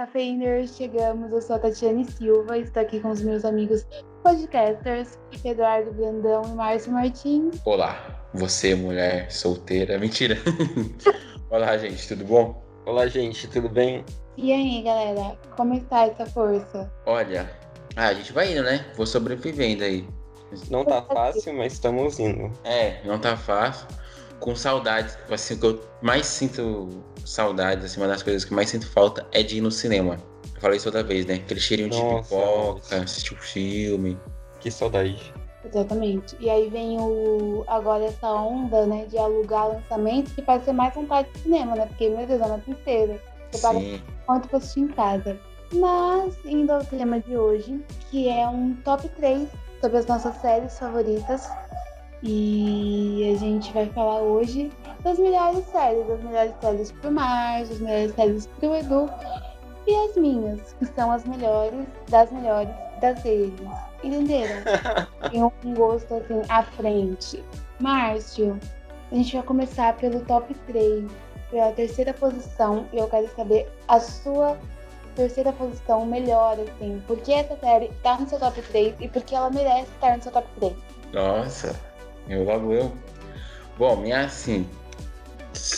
Cafeiners, chegamos. Eu sou a Tatiane Silva, estou aqui com os meus amigos podcasters, Eduardo Brandão e Márcio Martins. Olá, você mulher solteira. Mentira. Olá, gente, tudo bom? Olá, gente, tudo bem? E aí, galera, como está essa força? Olha, ah, a gente vai indo, né? Vou sobrevivendo aí. Não tá fácil, mas estamos indo. É, não tá fácil. Com saudades, assim, o que eu mais sinto saudades, assim, uma das coisas que mais sinto falta é de ir no cinema. Eu falei isso outra vez, né? Aquele cheirinho de Nossa, pipoca, nossa. assistir um filme. Que saudade. Exatamente. E aí vem o agora essa onda, né, de alugar lançamentos que faz ser mais vontade de cinema, né? Porque, meu Deus, é uma tristeza. Você paga Sim. quanto pra assistir em casa. Mas, indo ao tema de hoje, que é um top 3 sobre as nossas séries favoritas. E a gente vai falar hoje das melhores séries, das melhores séries pro Márcio, das melhores séries pro Edu e as minhas, que são as melhores das melhores das deles. Entenderam? Tem um gosto assim à frente. Márcio, a gente vai começar pelo top 3, pela terceira posição, e eu quero saber a sua terceira posição melhor, assim. Por que essa série tá no seu top 3 e por que ela merece estar no seu top 3? Nossa, eu logo eu. Bom, minha assim,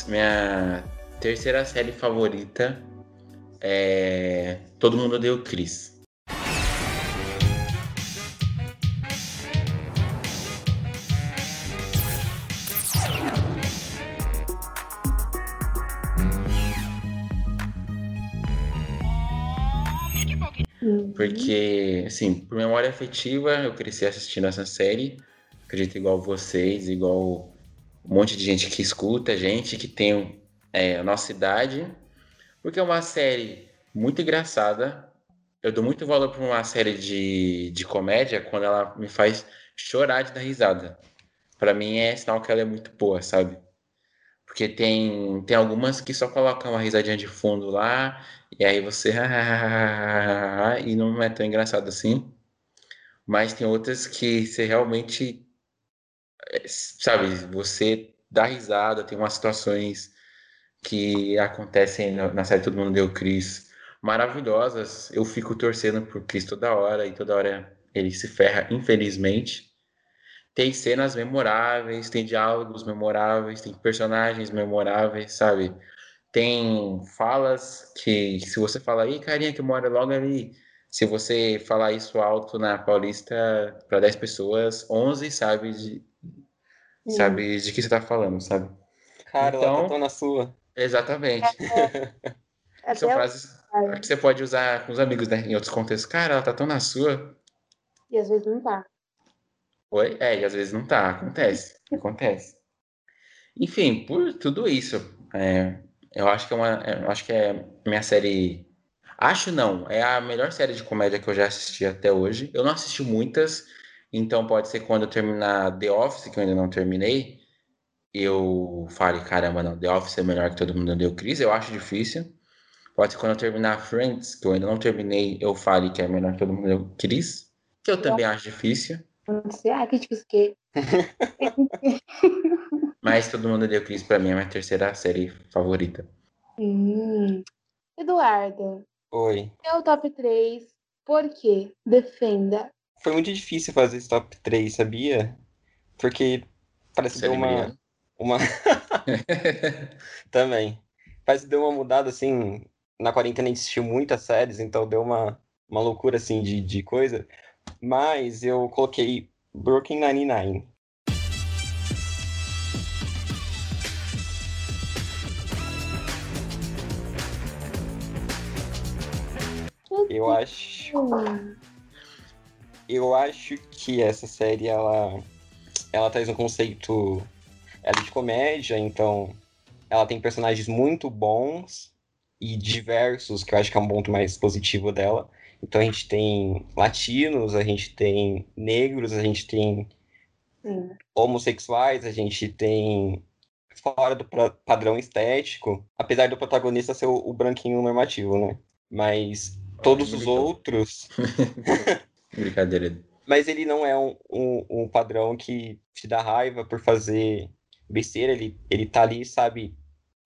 minha terceira série favorita é Todo Mundo Deu Chris. Porque, assim, por memória afetiva, eu cresci assistindo essa série. Acredito igual vocês, igual um monte de gente que escuta, gente que tem é, a nossa idade. Porque é uma série muito engraçada. Eu dou muito valor para uma série de, de comédia quando ela me faz chorar de dar risada. Para mim é sinal que ela é muito boa, sabe? Porque tem, tem algumas que só colocam uma risadinha de fundo lá, e aí você. e não é tão engraçado assim. Mas tem outras que você realmente. É, Sabe, você dá risada, tem umas situações que acontecem na série Todo Mundo Deu Chris maravilhosas. Eu fico torcendo por Chris toda hora, e toda hora ele se ferra, infelizmente. Tem cenas memoráveis, tem diálogos memoráveis, tem personagens memoráveis, sabe? Tem falas que, se você falar, aí, carinha que mora logo ali, se você falar isso alto na Paulista para 10 pessoas, 11 sabe de, sabe de que você tá falando, sabe? Cara, ela Então- tá tão na sua. Exatamente. Até São o- frases que você pode usar com os amigos, né? Em outros contextos. Cara, ela tá tão na sua. E às vezes não tá. Oi? É, e às vezes não tá. Acontece. Acontece. Enfim, por tudo isso, é, eu acho que é uma. Eu acho que é minha série. Acho não, é a melhor série de comédia que eu já assisti até hoje. Eu não assisti muitas, então pode ser quando eu terminar The Office, que eu ainda não terminei, eu fale, caramba, não, The Office é melhor que todo mundo deu Chris, eu acho difícil. Pode ser quando eu terminar Friends, que eu ainda não terminei, eu fale que é melhor que todo mundo deu Chris, que eu também acho difícil. Ah, que difícil que. Mas todo mundo deu Chris pra mim é a minha terceira série favorita. Hum. Eduardo, Oi. seu top 3, por quê? Defenda. Foi muito difícil fazer esse top 3, sabia? Porque parece que deu uma. Mariana. uma... Também. Parece que deu uma mudada assim. Na quarentena a gente assistiu muitas séries, então deu uma, uma loucura assim de, de coisa. Mas eu coloquei Brooklyn Nine-Nine. Eu acho. Eu acho que essa série ela, ela traz um conceito ela é de comédia, então ela tem personagens muito bons e diversos, que eu acho que é um ponto mais positivo dela. Então a gente tem latinos, a gente tem negros, a gente tem Sim. homossexuais, a gente tem fora do padrão estético, apesar do protagonista ser o, o branquinho normativo, né? Mas todos os outros Brincadeira. Mas ele não é um, um, um padrão que te dá raiva por fazer besteira. Ele, ele tá ali, sabe,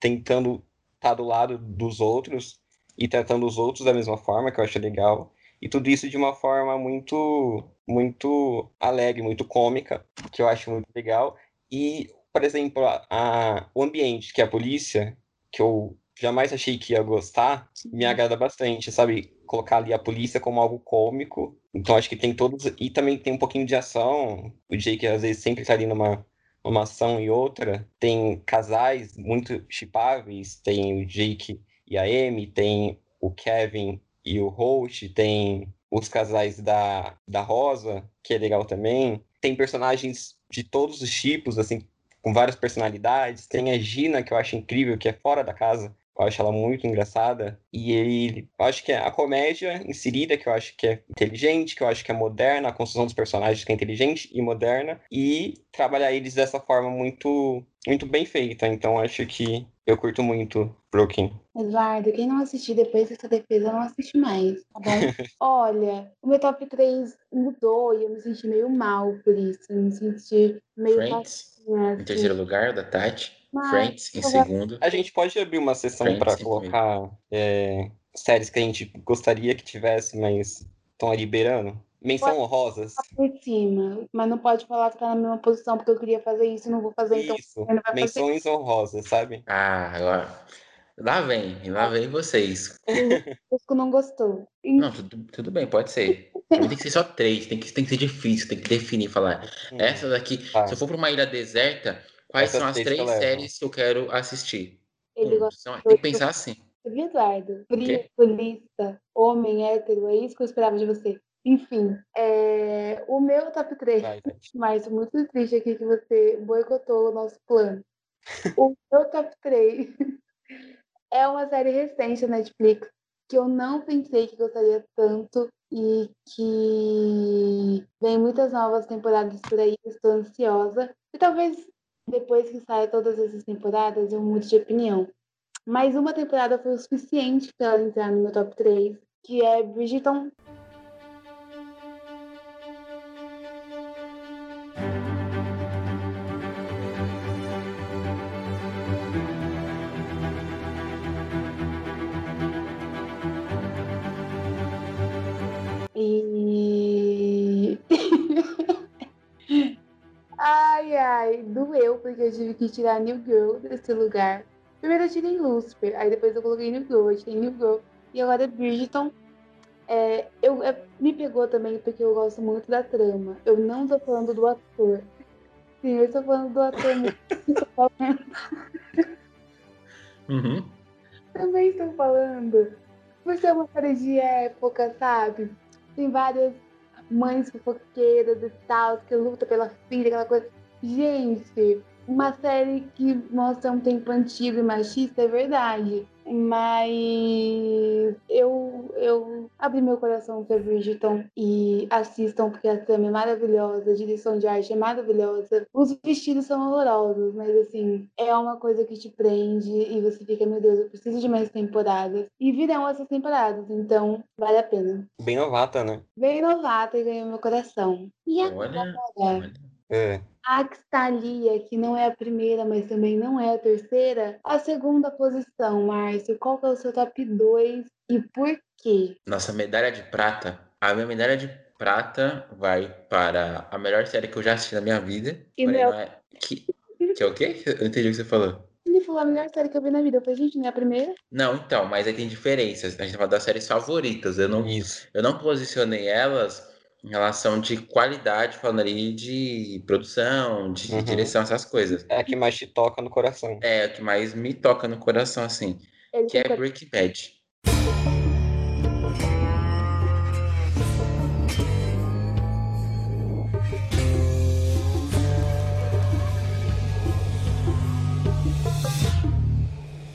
tentando estar do lado dos outros. e tratando os outros da mesma forma, que eu acho legal. E tudo isso de uma forma muito, muito alegre, muito cômica, que eu acho muito legal. E, por exemplo, a, a, o ambiente que é a polícia, que eu jamais achei que ia gostar, me uhum. agrada bastante, sabe? Colocar ali a polícia como algo cômico. Então acho que tem todos. E também tem um pouquinho de ação. O Jake às vezes sempre tá ali numa, numa ação e outra. Tem casais muito chipáveis. Tem o Jake e a Amy, tem o Kevin e o Holt, tem os casais da, da Rosa, que é legal também. Tem personagens de todos os tipos, assim, com várias personalidades. Tem a Gina, que eu acho incrível, que é fora da casa. Eu acho ela muito engraçada. E ele, eu acho que é a comédia inserida, que eu acho que é inteligente, que eu acho que é moderna, a construção dos personagens que é inteligente e moderna, e trabalhar eles dessa forma muito, muito bem feita. Então acho que eu curto muito Brooklyn. Eduardo, quem não assistir depois dessa defesa não assiste mais, tá bom? Olha, o meu top 3 mudou e eu me senti meio mal por isso. Eu me senti meio. Friends, assim. em terceiro lugar, da Tati. Mas, Friends em segundo. A gente pode abrir uma sessão para colocar é, séries que a gente gostaria que tivesse, mas estão liberando. Menção pode honrosas. Por cima, mas não pode falar que tá na mesma posição, porque eu queria fazer isso e não vou fazer, então isso. então. Menções fazer. honrosas, sabe? Ah, agora. Lá vem, lá vem vocês. O não gostou. Não, tudo, tudo bem, pode ser. tem que ser só três, tem que, tem que ser difícil, tem que definir, falar. Hum. Essa daqui, tá. se eu for para uma ilha deserta, Quais Essas são as três que séries que eu quero assistir? Ele hum, são, tem que pensar assim. Eduardo, polícia, homem hétero, é isso que eu esperava de você. Enfim, é... o meu top 3, Vai, mas muito triste aqui que você boicotou o nosso plano. o meu top 3 é uma série recente da Netflix que eu não pensei que gostaria tanto e que vem muitas novas temporadas por aí, estou ansiosa. E talvez depois que saia todas essas temporadas, eu mudo de opinião. Mas uma temporada foi o suficiente para ela entrar no meu top 3, que é Bridgerton. Eu tive que tirar New Girl desse lugar. Primeiro eu tirei Lucifer, aí depois eu coloquei New Girl, eu tirei New Girl. E agora é Bridgeton. É, eu, é, me pegou também porque eu gosto muito da trama. Eu não tô falando do ator. Sim, eu estou falando do ator uhum. Também estou falando. Por ser uma série de época, sabe? Tem várias mães fofoqueiras e tal, que luta pela filha, aquela coisa. Gente, uma série que mostra um tempo antigo e machista, é verdade. Mas eu, eu abri meu coração para Bridgerton e assistam, porque a trama é maravilhosa, a direção de arte é maravilhosa. Os vestidos são horrorosos, mas assim, é uma coisa que te prende e você fica, meu Deus, eu preciso de mais temporadas. E virão essas temporadas, então vale a pena. Bem novata, né? Bem novata e ganhou meu coração. E agora? Olha, é. A Axtalia, que não é a primeira, mas também não é a terceira, a segunda posição, Márcio. Qual que é o seu top 2 e por quê? Nossa medalha de prata. A minha medalha de prata vai para a melhor série que eu já assisti na minha vida. E meu... é... que... que é o quê? Eu entendi o que você falou. Ele falou a melhor série que eu vi na vida. Eu falei, gente, não é a primeira? Não, então, mas aí tem diferenças. A gente fala das séries favoritas. Eu não, Isso. eu não posicionei elas em relação de qualidade, falando ali de produção, de uhum. direção, essas coisas. É a que mais te toca no coração. É a que mais me toca no coração, assim. Ele que fica... é Breaking Bad.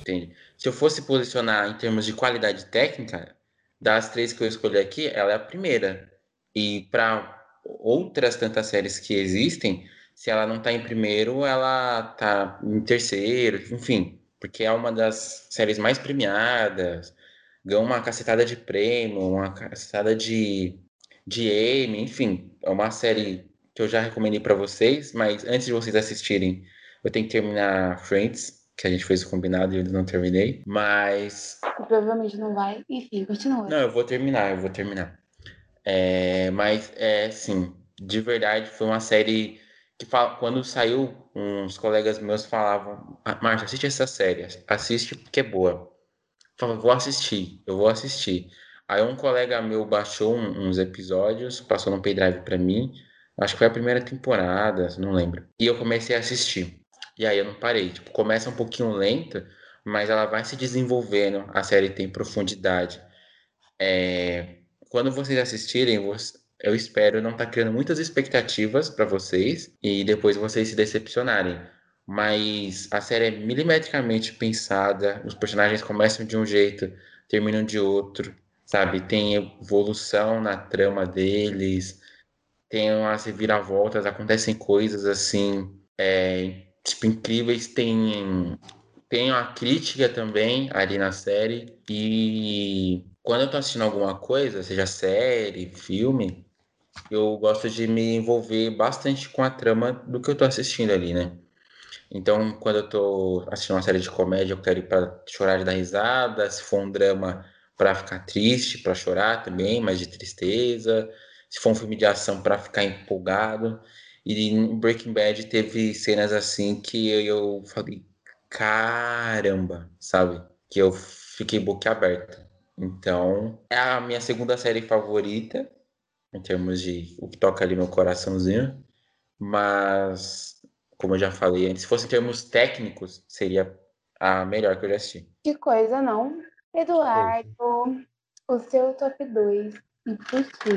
Entende? Se eu fosse posicionar em termos de qualidade técnica, das três que eu escolhi aqui, ela é a primeira. E para outras tantas séries que existem, se ela não está em primeiro, ela está em terceiro, enfim, porque é uma das séries mais premiadas, ganhou uma cacetada de prêmio, uma cacetada de, de Emmy, enfim, é uma série que eu já recomendei para vocês, mas antes de vocês assistirem, eu tenho que terminar Friends, que a gente fez o combinado e eu ainda não terminei. Mas. Provavelmente não vai. Enfim, continua. Não, eu vou terminar, eu vou terminar. É, mas, é, sim, de verdade, foi uma série que quando saiu, uns colegas meus falavam: ah, Márcia, assiste essa série, assiste porque é boa. Eu falava, vou assistir, eu vou assistir. Aí um colega meu baixou uns episódios, passou no pendrive para mim. Acho que foi a primeira temporada, não lembro. E eu comecei a assistir. E aí eu não parei. Tipo, começa um pouquinho lenta, mas ela vai se desenvolvendo. A série tem profundidade. É... Quando vocês assistirem, eu espero não estar tá criando muitas expectativas para vocês e depois vocês se decepcionarem. Mas a série é milimetricamente pensada, os personagens começam de um jeito, terminam de outro sabe? Tem evolução na trama deles, tem umas reviravoltas, acontecem coisas assim, é, tipo, incríveis. Tem, tem uma crítica também ali na série. E quando eu tô assistindo alguma coisa, seja série, filme, eu gosto de me envolver bastante com a trama do que eu tô assistindo ali, né? Então, quando eu tô assistindo uma série de comédia, eu quero ir pra chorar de dar risada. Se for um drama, para ficar triste, para chorar também, mas de tristeza. Se for um filme de ação, para ficar empolgado. E em Breaking Bad teve cenas assim que eu falei, caramba, sabe? Que eu fiquei boquiaberta. Então, é a minha segunda série favorita, em termos de o que toca ali no coraçãozinho. Mas, como eu já falei antes, se fosse em termos técnicos, seria a melhor que eu já assisti. Que coisa, não? Eduardo, o seu top 2 e por quê?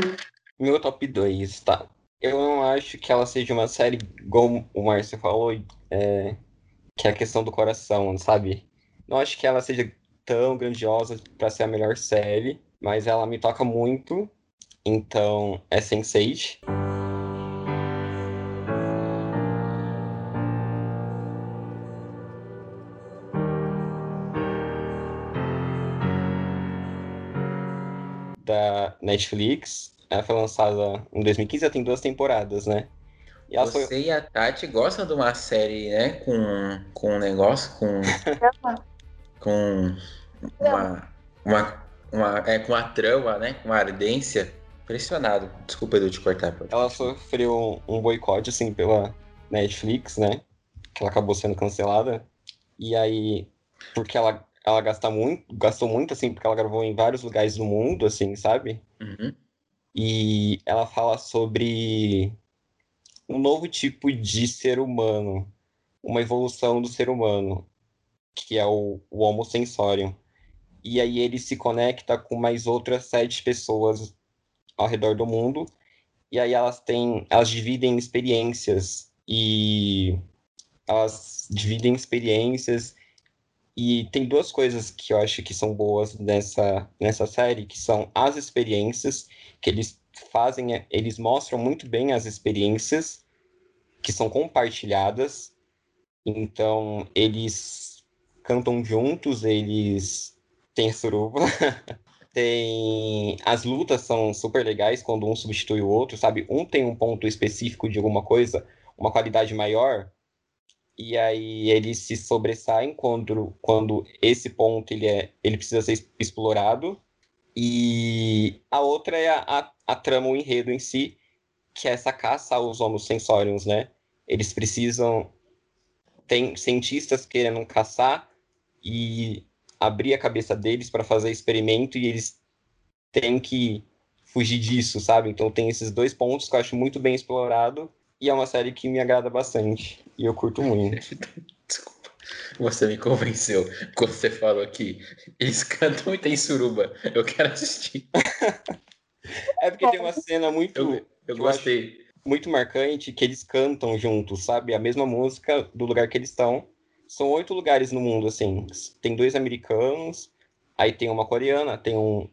Meu top 2, tá. Eu não acho que ela seja uma série, como o Márcio falou, é, que é a questão do coração, sabe? Não acho que ela seja tão grandiosa para ser a melhor série, mas ela me toca muito. Então, é Sense8. da Netflix. Ela foi lançada em 2015, já tem duas temporadas, né? E Você foi... e a Tati gostam de uma série, né? Com, com um negócio, com. com uma. uma, uma é, com a trama, né? Com a ardência. Impressionado. Desculpa eu te cortar. Ela sofreu um boicote, assim, pela Netflix, né? Que ela acabou sendo cancelada. E aí, porque ela ela gasta muito, gastou muito, assim, porque ela gravou em vários lugares do mundo, assim, sabe? Uhum. E ela fala sobre um novo tipo de ser humano, uma evolução do ser humano, que é o, o Homo sensorium. E aí ele se conecta com mais outras sete pessoas ao redor do mundo, e aí elas têm, elas dividem experiências, e elas dividem experiências e tem duas coisas que eu acho que são boas nessa, nessa série, que são as experiências, que eles fazem, eles mostram muito bem as experiências que são compartilhadas. Então, eles cantam juntos, eles têm suruba. tem as lutas são super legais quando um substitui o outro, sabe? Um tem um ponto específico de alguma coisa, uma qualidade maior, e aí eles se sobressaem quando, quando esse ponto ele, é, ele precisa ser explorado. E a outra é a, a, a trama, o enredo em si, que é essa caça aos homos sensórios, né? Eles precisam... Tem cientistas querendo caçar e abrir a cabeça deles para fazer experimento e eles têm que fugir disso, sabe? Então tem esses dois pontos que eu acho muito bem explorado e é uma série que me agrada bastante. E eu curto muito. Desculpa. Você me convenceu quando você falou que eles cantam e tem suruba. Eu quero assistir. é porque tem uma cena muito. Eu, eu gostei. muito marcante que eles cantam juntos, sabe? A mesma música do lugar que eles estão. São oito lugares no mundo, assim. Tem dois americanos, aí tem uma coreana, tem um,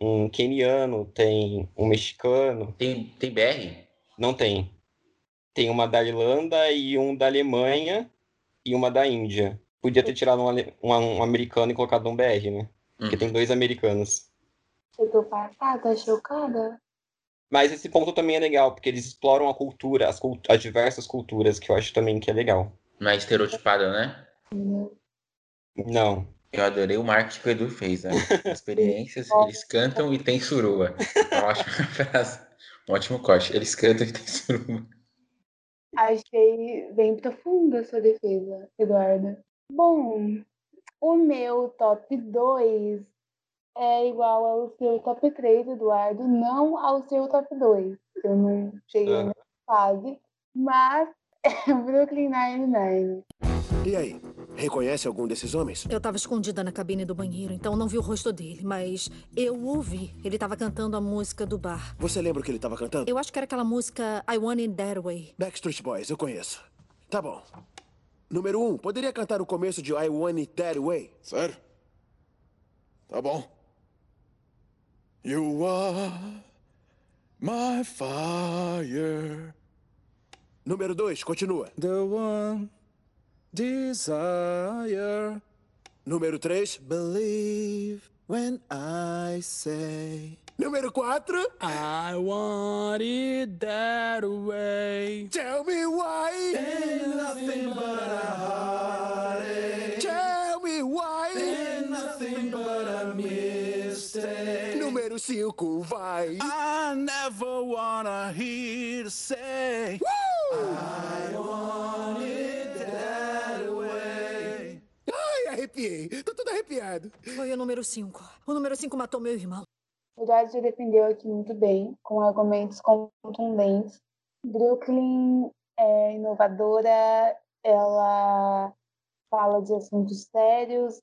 um keniano, tem um mexicano. Tem, tem BR? Não tem tem uma da Irlanda e um da Alemanha e uma da Índia. Podia ter tirado um, um, um americano e colocado um BR, né? Porque tem dois americanos. Eu tô passada, chocada. Mas esse ponto também é legal, porque eles exploram a cultura, as, cult as diversas culturas, que eu acho também que é legal. Não é estereotipado, né? Não. Eu adorei o marketing que o Edu fez, né? Experiências, eles cantam e tem suruba. Uma ótima frase. Um ótimo corte. Eles cantam e tem suruba. Achei bem profunda a sua defesa, Eduardo. Bom, o meu top 2 é igual ao seu top 3, Eduardo, não ao seu top 2. Eu não cheguei Ah. nessa fase, mas Brooklyn Nine-Nine. E aí, reconhece algum desses homens? Eu tava escondida na cabine do banheiro, então não vi o rosto dele, mas eu ouvi. Ele tava cantando a música do bar. Você lembra o que ele estava cantando? Eu acho que era aquela música I Want It That Way. Backstreet Boys, eu conheço. Tá bom. Número um, poderia cantar o começo de I Want It That Way? Sério? Tá bom. You are my fire. Número dois, continua. The one desire. Número três. Believe when I say Número quatro. I want it that way. Tell me why. Ain't nothing but a heartache. Tell me why. Ain't nothing but a mistake. Número cinco, vai. I never wanna hear say I Ai, arrepiei. Tô todo arrepiado. Foi o número 5. O número 5 matou meu irmão. O se defendeu aqui muito bem, com argumentos contundentes. Brooklyn é inovadora, ela fala de assuntos sérios,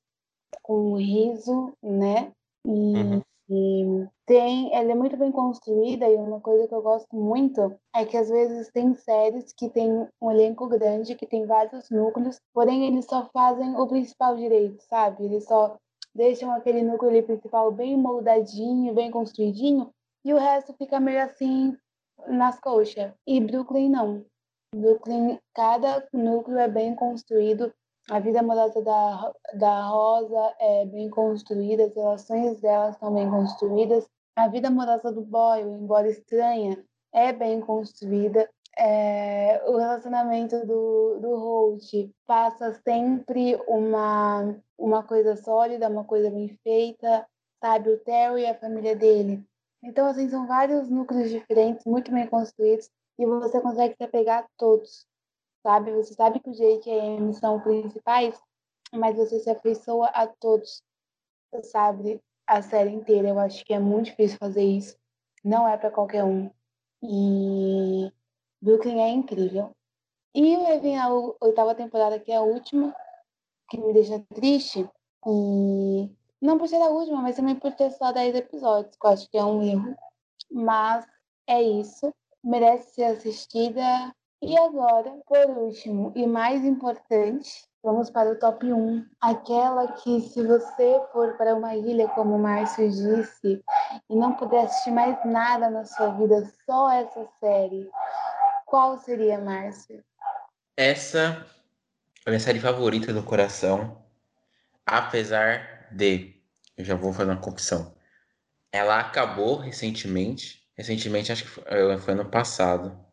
com riso, né? E, Uhum. E tem, ela é muito bem construída e uma coisa que eu gosto muito é que às vezes tem séries que tem um elenco grande, que tem vários núcleos, porém eles só fazem o principal direito, sabe? Eles só deixam aquele núcleo ali principal bem moldadinho, bem construidinho, e o resto fica meio assim nas coxas. E Brooklyn não. Brooklyn, cada núcleo é bem construído, a vida amorosa da, da Rosa é bem construída, as relações delas são bem construídas, a vida amorosa do Boyle, embora estranha, é bem construída. É, o relacionamento do, do Holt passa sempre uma, uma coisa sólida, uma coisa bem feita, sabe? O Terry e a família dele. Então, assim, são vários núcleos diferentes, muito bem construídos, e você consegue se apegar a todos, sabe? Você sabe que o Jake e a Amy são principais, mas você se afeiçoa a todos, sabe? A série inteira. Eu acho que é muito difícil fazer isso. Não é para qualquer um. E Brooklyn é incrível. E vir a oitava temporada, que é a última, que me deixa triste. E não por ser a última, mas também por ter só 10 episódios, que eu acho que é um erro. Mas é isso. Merece ser assistida. E agora, por último e mais importante, vamos para o top 1. Aquela que, se você for para uma ilha, como o Márcio disse, e não puder assistir mais nada na sua vida, só essa série, qual seria, Márcio? Essa é a minha série favorita do coração. Apesar de, eu já vou fazer uma confissão. Ela acabou recentemente. Recentemente, acho que foi, eh, foi ano passado.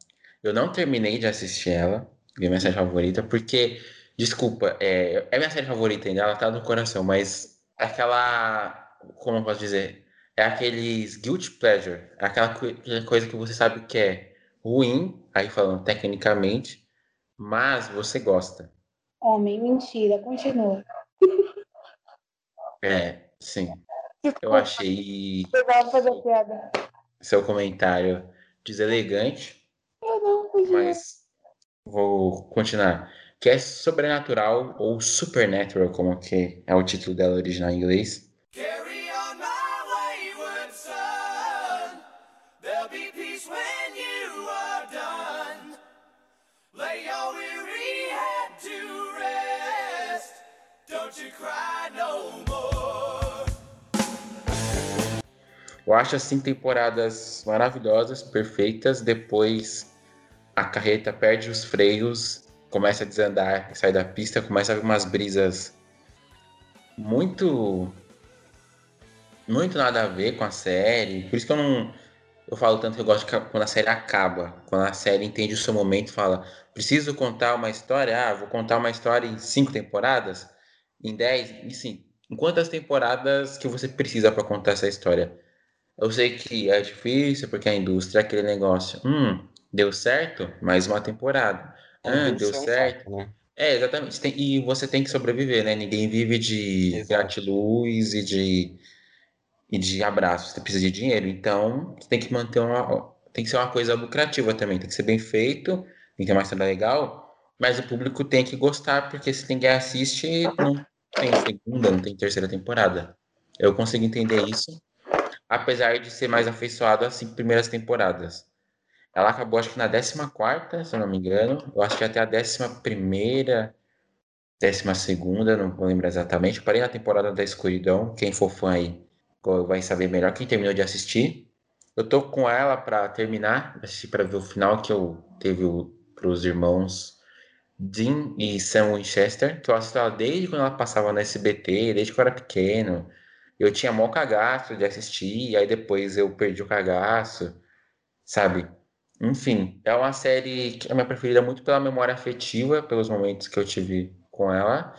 Eu não terminei de assistir ela. É minha série favorita, porque, desculpa, é, é minha série favorita ainda, ela tá no coração, mas aquela. Como eu posso dizer? É aqueles guilty pleasure. É aquela co- aquela coisa que você sabe que é ruim, aí falando tecnicamente, mas você gosta. Homem, mentira, continua. É, sim. Eu achei vou fazer piada. seu comentário deselegante. Mas vou continuar. Que é sobrenatural ou supernatural, como que é o título dela original em inglês. Carry on my wayward son. There'll be peace when you are done. Lay your weary head to rest. Don't you cry no more. Eu acho assim temporadas maravilhosas, perfeitas. Depois a carreta perde os freios, começa a desandar, sai da pista, começa a umas brisas muito muito nada a ver com a série. Por isso que eu não eu falo tanto que eu gosto quando a série acaba, quando a série entende o seu momento, fala, preciso contar uma história, ah, vou contar uma história em cinco temporadas. em 10, e sim, em quantas temporadas que você precisa para contar essa história? Eu sei que é difícil, porque a indústria é aquele negócio. Hum, deu certo? Mais uma temporada. A Ah, deu é certo? né? É, exatamente. Tem- e você tem que sobreviver, né? Ninguém vive de gratiluz e de, e de abraços. Você precisa de dinheiro. Então, você tem que manter uma. Tem que ser uma coisa lucrativa também. Tem que ser bem feito, tem que ter uma história legal. Mas o público tem que gostar, porque se ninguém assiste, não tem segunda, não tem terceira temporada. Eu consigo entender isso. Apesar de ser mais afeiçoado às cinco primeiras temporadas. Ela acabou, acho que na 14, se eu não me engano. Eu acho que até a 11, décima segunda, não vou lembrar exatamente. Parei na temporada da Escuridão. Quem for fã aí vai saber melhor. Quem terminou de assistir. Eu tô com ela pra terminar, assistir pra ver o final que eu teve o, pros irmãos Dean e Sam Winchester, que eu assisto ela desde quando ela passava no SBT, desde que eu era pequeno. Eu tinha mó cagaço de assistir, e aí depois eu perdi o cagaço, sabe? Enfim, é uma série que é minha preferida muito pela memória afetiva, pelos momentos que eu tive com ela,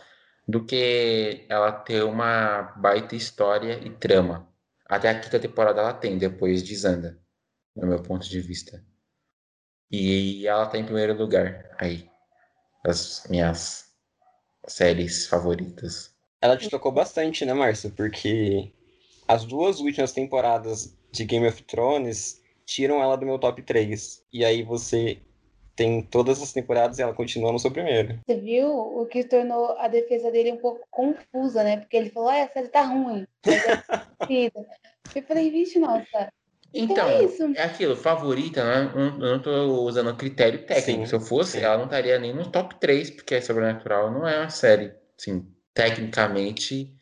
do que ela ter uma baita história e trama. Até a quinta temporada ela tem, depois desanda, no meu ponto de vista. E ela tá em primeiro lugar aí, das minhas séries favoritas. Ela te tocou bastante, né, Márcio? Porque as duas últimas temporadas de Game of Thrones tiram ela do meu top 3. E aí você tem todas as temporadas e ela continua no seu primeiro. Você viu o que tornou a defesa dele um pouco confusa, né? Porque ele falou, ah, essa série tá ruim. É. Eu falei, vixe, nossa. Então, é isso. é aquilo, favorita, né? Eu não- tô usando critério técnico. Sim, Se eu fosse, sim. ela não estaria nem no top 3, porque Sobrenatural não é uma série, assim, tecnicamente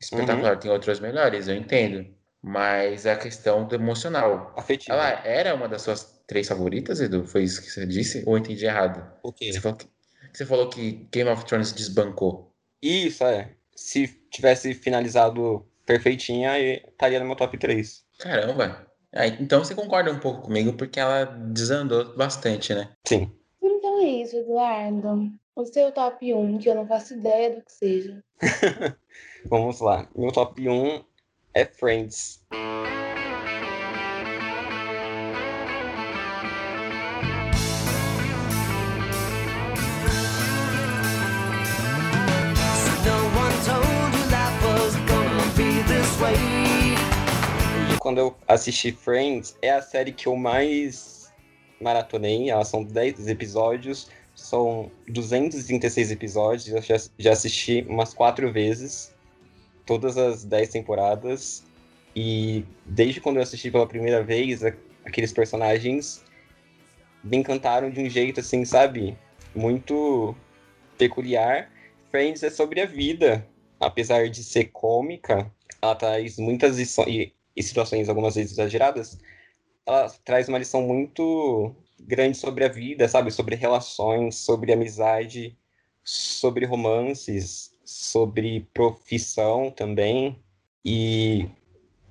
espetacular. Tem outras melhores, eu entendo. Mas é a questão do emocional. Afetiva. Ela era uma das suas três favoritas, Edu? Foi isso que você disse? Ou eu entendi errado? O quê? Você falou que, você falou que Game of Thrones desbancou. Isso, é. Se tivesse finalizado perfeitinha, estaria no meu top 3. Caramba! Ah, então você concorda um pouco comigo, porque ela desandou bastante, né? Sim. Então é isso, Eduardo. O seu top 1, que eu não faço ideia do que seja. Vamos lá. Meu top 1 é Friends. Quando eu assisti Friends, é a série que eu mais maratonei. Elas são 10 episódios, são 236 episódios. Eu já, já assisti umas quatro vezes, todas as 10 temporadas. E desde quando eu assisti pela primeira vez, aqueles personagens me encantaram de um jeito assim, sabe? Muito peculiar. Friends é sobre a vida. Apesar de ser cômica, ela traz muitas lições, e situações algumas vezes exageradas, ela traz uma lição muito grande sobre a vida, sabe? Sobre relações, sobre amizade, sobre romances, sobre profissão também. E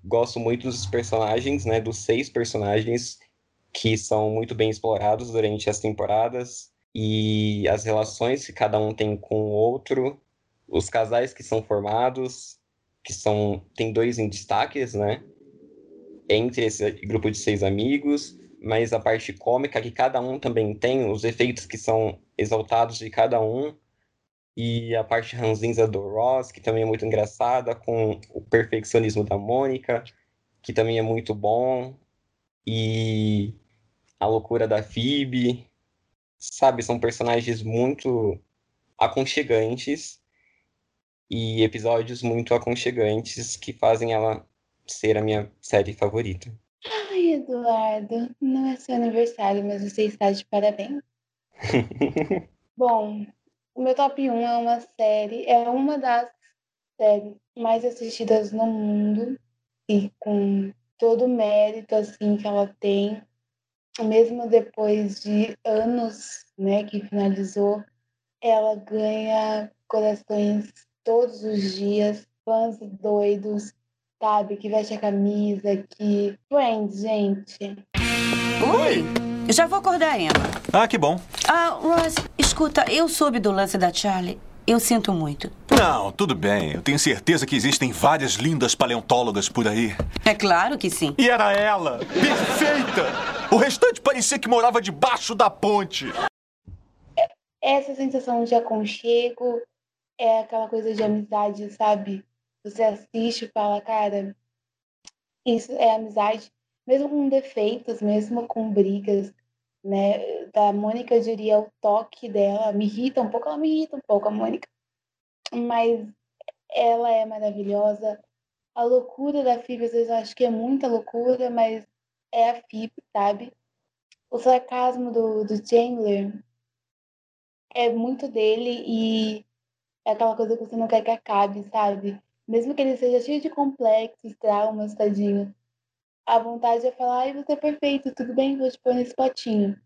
gosto muito dos personagens, né? Dos seis personagens que são muito bem explorados durante as temporadas e as relações que cada um tem com o outro, os casais que são formados, que são tem dois em destaques, né? Entre esse grupo de seis amigos, mas a parte cômica que cada um também tem, os efeitos que são exaltados de cada um e a parte ranzinza do Ross, que também é muito engraçada, com o perfeccionismo da Mônica, que também é muito bom, e a loucura da Phoebe, sabe? São personagens muito aconchegantes e episódios muito aconchegantes que fazem ela ser a minha série favorita. Ai, Eduardo, não é seu aniversário, mas você está de parabéns. Bom, o meu top 1 é uma série, é uma das séries mais assistidas no mundo e com todo o mérito assim que ela tem, mesmo depois de anos, né, que finalizou, ela ganha corações todos os dias, fãs doidos, sabe, que veste a camisa, que Friends, gente. Oi! Já vou acordar a Emma. Ah, que bom. Ah, Ross, escuta, eu soube do lance da Charlie. Eu sinto muito. Não, tudo bem. Eu tenho certeza que existem várias lindas paleontólogas por aí. É claro que sim. E era ela! Perfeita! O restante parecia que morava debaixo da ponte. Essa sensação de aconchego é aquela coisa de amizade, sabe? Você assiste e fala, cara, isso é amizade, mesmo com defeitos, mesmo com brigas, né? Da Mônica, eu diria, o toque dela me irrita um pouco, ela me irrita um pouco, a Mônica. Mas ela é maravilhosa. A loucura da Phoebe, às vezes eu acho que é muita loucura, mas é a Phoebe, sabe? O sarcasmo do, do Chandler é muito dele e é aquela coisa que você não quer que acabe, sabe? Mesmo que ele seja cheio de complexos, traumas, tadinho. A vontade é falar, ai, você é perfeito, tudo bem, vou te pôr nesse potinho.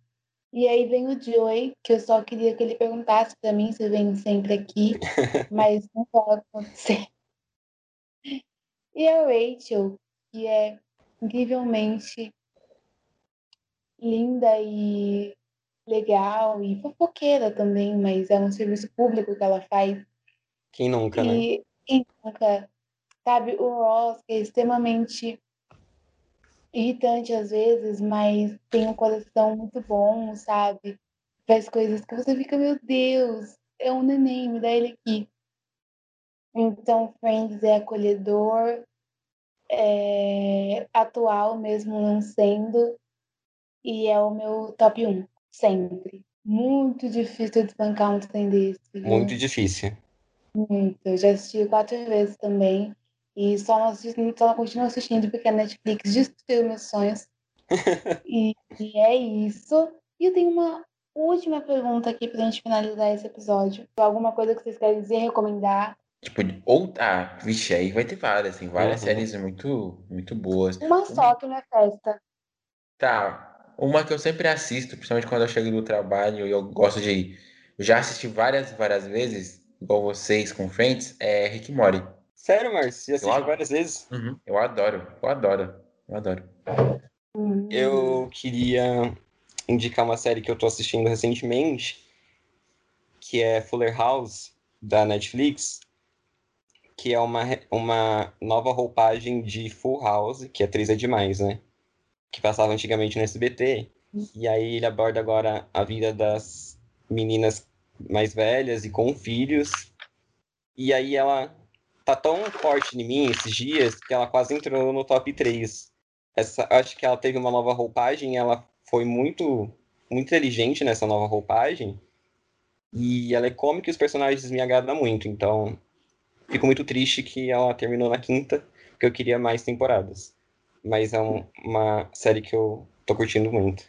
E aí vem o Joey, que eu só queria que ele perguntasse pra mim se vem sempre aqui, mas não vai acontecer. E a Rachel, que é incrivelmente linda e legal e fofoqueira também, mas é um serviço público que ela faz. Quem nunca, né? E quem nunca, sabe, o Ross que é extremamente irritante às vezes, mas tem um coração muito bom, sabe? Faz coisas que você fica, meu Deus, é um neném, me dá ele aqui. Então, Friends é acolhedor, é atual mesmo não sendo, e é o meu top 1, sempre. Muito difícil desbancar um trem desse. Muito difícil. Muito. Eu já assisti quatro vezes também. E só só continuo assistindo porque a Netflix destruiu meus sonhos. e, e é isso. E eu tenho uma última pergunta aqui pra gente finalizar esse episódio. Alguma coisa que vocês querem dizer, recomendar? Tipo, ou. Ah, vixe, aí vai ter várias, tem várias Uhum. séries muito, muito boas. Uma só que não é festa. Tá, uma que eu sempre assisto, principalmente quando eu chego do trabalho e eu gosto de. Eu já assisti várias, várias vezes, igual vocês com Friends, é Rick and Morty. Sério, Márcio? Já assisti várias vezes? Uhum, Eu adoro, eu adoro, eu adoro. Eu queria indicar uma série que eu tô assistindo recentemente, que é Fuller House, da Netflix, que é uma, uma nova roupagem de Full House, que a atriz é demais, né? Que passava antigamente no SBT. E aí ele aborda agora a vida das meninas mais velhas e com filhos. E aí ela tá tão forte em mim esses dias que ela quase entrou no top 3 essa, acho que ela teve uma nova roupagem, ela foi muito, muito inteligente nessa nova roupagem. E ela é cômica e os personagens me agradam muito. Então, fico muito triste que ela terminou na quinta, porque eu queria mais temporadas. Mas é um- uma série que eu tô curtindo muito.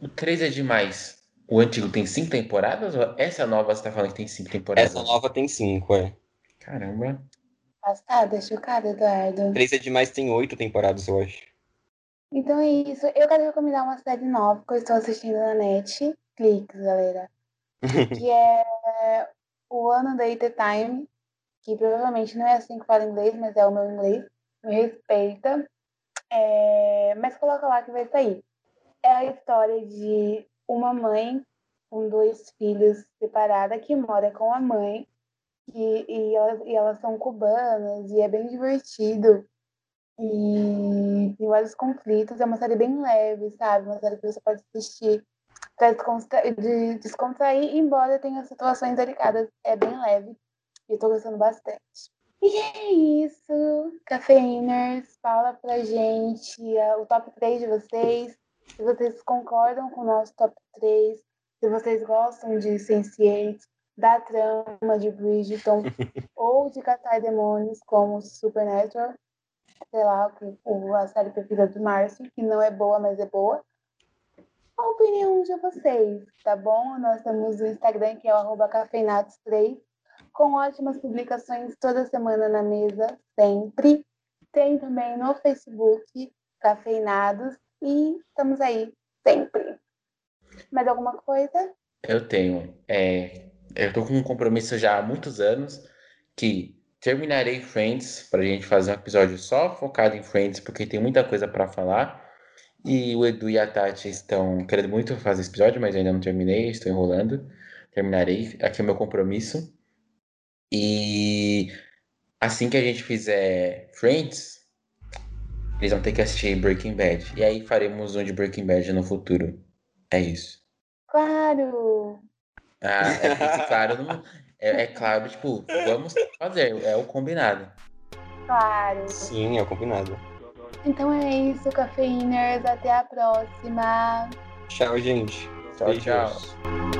O 3 é demais. O antigo tem cinco temporadas? Ou essa nova você tá falando que tem cinco temporadas? Essa nova tem cinco, é. Caramba. Passada, chocada, Eduardo. Três é demais tem oito temporadas, eu acho. Então é isso. Eu quero recomendar uma série nova que eu estou assistindo na net. Cliques, galera. que é o Ano Data Time, que provavelmente não é assim que fala inglês, mas é o meu inglês. Me respeita. É, Mas coloca lá que vai sair. É a história de uma mãe com dois filhos separada que mora com a mãe. E, e, elas, e elas são cubanas e é bem divertido. E tem vários conflitos. É uma série bem leve, sabe? Uma série que você pode assistir para descontra de descontrair, embora tenha situações delicadas. É bem leve. E eu tô gostando bastante. E é isso. Cafeiners, fala pra gente o top 3 de vocês. Se vocês concordam com o nosso top 3. Se vocês gostam de Sense8, da trama de Bridgerton ou de catar demônios como Supernatural sei lá, a série preferida do Márcio, que não é boa, mas é boa. A opinião de vocês, tá bom? Nós temos o Instagram, que é o arroba cafeinados3, com ótimas publicações toda semana na mesa, sempre. Tem também no Facebook, Cafeinados, e estamos aí, sempre. Mais alguma coisa? Eu tenho. É, eu tô com um compromisso já há muitos anos que terminarei Friends pra gente fazer um episódio só focado em Friends, porque tem muita coisa pra falar. E o Edu e a Tati estão querendo muito fazer esse episódio, mas eu ainda não terminei, estou enrolando. Terminarei, aqui é o meu compromisso. E assim que a gente fizer Friends, eles vão ter que assistir Breaking Bad. E aí faremos um de Breaking Bad no futuro. É isso. Claro! Ah, é, claro, não- é, é claro, tipo, vamos fazer, é o combinado. Claro! Sim, é o combinado. Então é isso, cafeiners. Até a próxima. Tchau, gente. Tchau, Beijos. tchau.